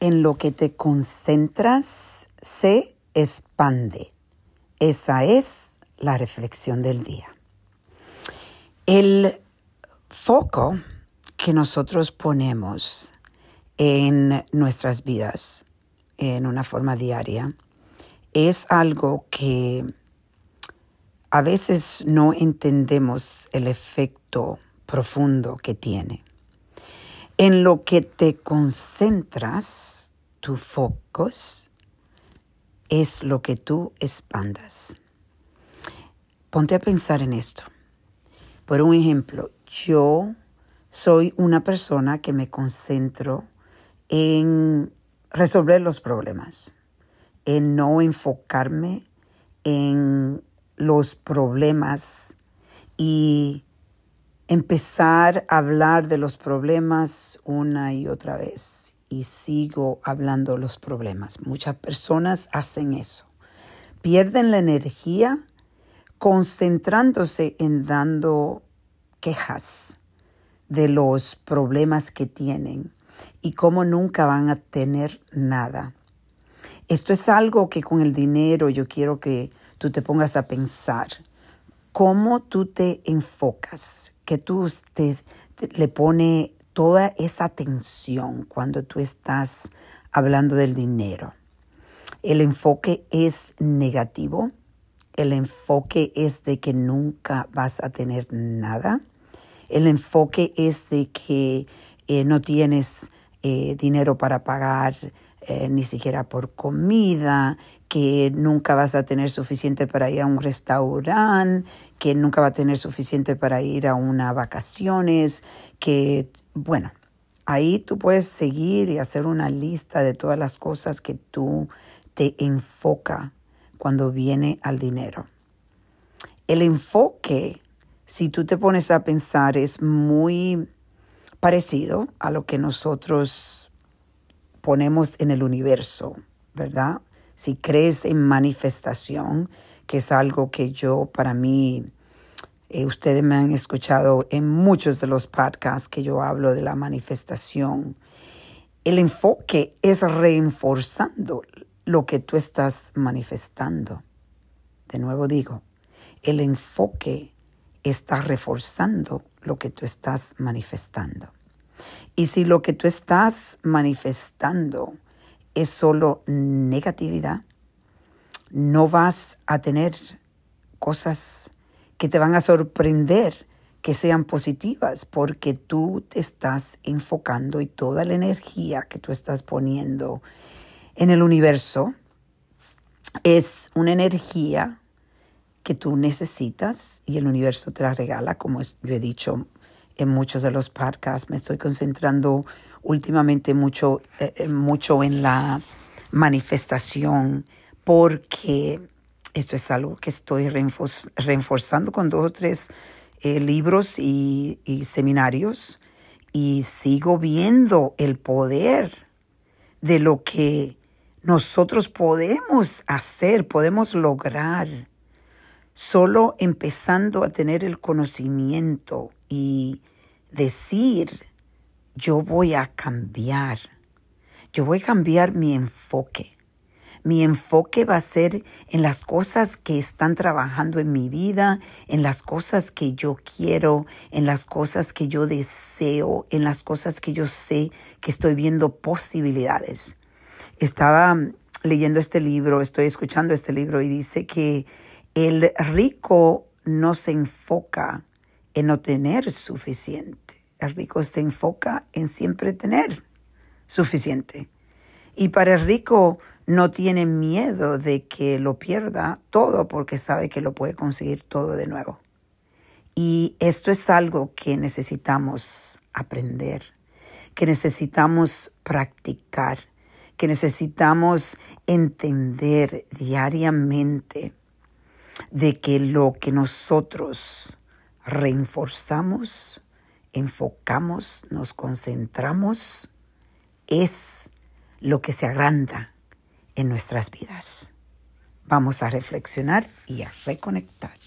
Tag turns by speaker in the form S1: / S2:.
S1: En lo que te concentras se expande. Esa es la reflexión del día. El foco que nosotros ponemos en nuestras vidas en una forma diaria es algo que a veces no entendemos el efecto profundo que tiene. En lo que te concentras, tu focus, es lo que tú expandas. Ponte a pensar en esto. Por un ejemplo, yo soy una persona que me concentro en resolver los problemas, en no enfocarme en los problemas y empezar a hablar de los problemas una y otra vez y sigo hablando los problemas. Muchas personas hacen eso. Pierden la energía concentrándose en dando quejas de los problemas que tienen y cómo nunca van a tener nada. Esto es algo que con el dinero yo quiero que tú te pongas a pensar. ¿Cómo tú te enfocas? Que tú te, le pone toda esa atención cuando tú estás hablando del dinero. El enfoque es negativo. El enfoque es de que nunca vas a tener nada. El enfoque es de que eh, no tienes eh, dinero para pagar eh, ni siquiera por comida, que nunca vas a tener suficiente para ir a un restaurante, que nunca va a tener suficiente para ir a unas vacaciones, que, bueno, ahí tú puedes seguir y hacer una lista de todas las cosas que tú te enfoca cuando viene al dinero. El enfoque si tú te pones a pensar, es muy parecido a lo que nosotros ponemos en el universo, ¿verdad? Si crees en manifestación, que es algo que yo, para mí, eh, ustedes me han escuchado en muchos de los podcasts que yo hablo de la manifestación. El enfoque es reforzando lo que tú estás manifestando. De nuevo digo, el enfoque está reforzando lo que tú estás manifestando. Y si lo que tú estás manifestando es solo negatividad, no vas a tener cosas que te van a sorprender que sean positivas porque tú te estás enfocando y toda la energía que tú estás poniendo en el universo es una energía que tú necesitas y el universo te la regala, como yo he dicho en muchos de los podcasts. Me estoy concentrando últimamente mucho, eh, eh, mucho en la manifestación porque esto es algo que estoy reforzando con dos o tres eh, libros y, y seminarios y sigo viendo el poder de lo que nosotros podemos hacer, podemos lograr solo empezando a tener el conocimiento y decir, yo voy a cambiar, yo voy a cambiar mi enfoque. Mi enfoque va a ser en las cosas que están trabajando en mi vida, en las cosas que yo quiero, en las cosas que yo deseo, en las cosas que yo sé que estoy viendo posibilidades. Estaba leyendo este libro, estoy escuchando este libro y dice que el rico no se enfoca no tener suficiente. El rico se enfoca en siempre tener suficiente. Y para el rico no tiene miedo de que lo pierda todo porque sabe que lo puede conseguir todo de nuevo. Y esto es algo que necesitamos aprender, que necesitamos practicar, que necesitamos entender diariamente de que lo que nosotros reforzamos, enfocamos, nos concentramos, es lo que se agranda en nuestras vidas. Vamos a reflexionar y a reconectar.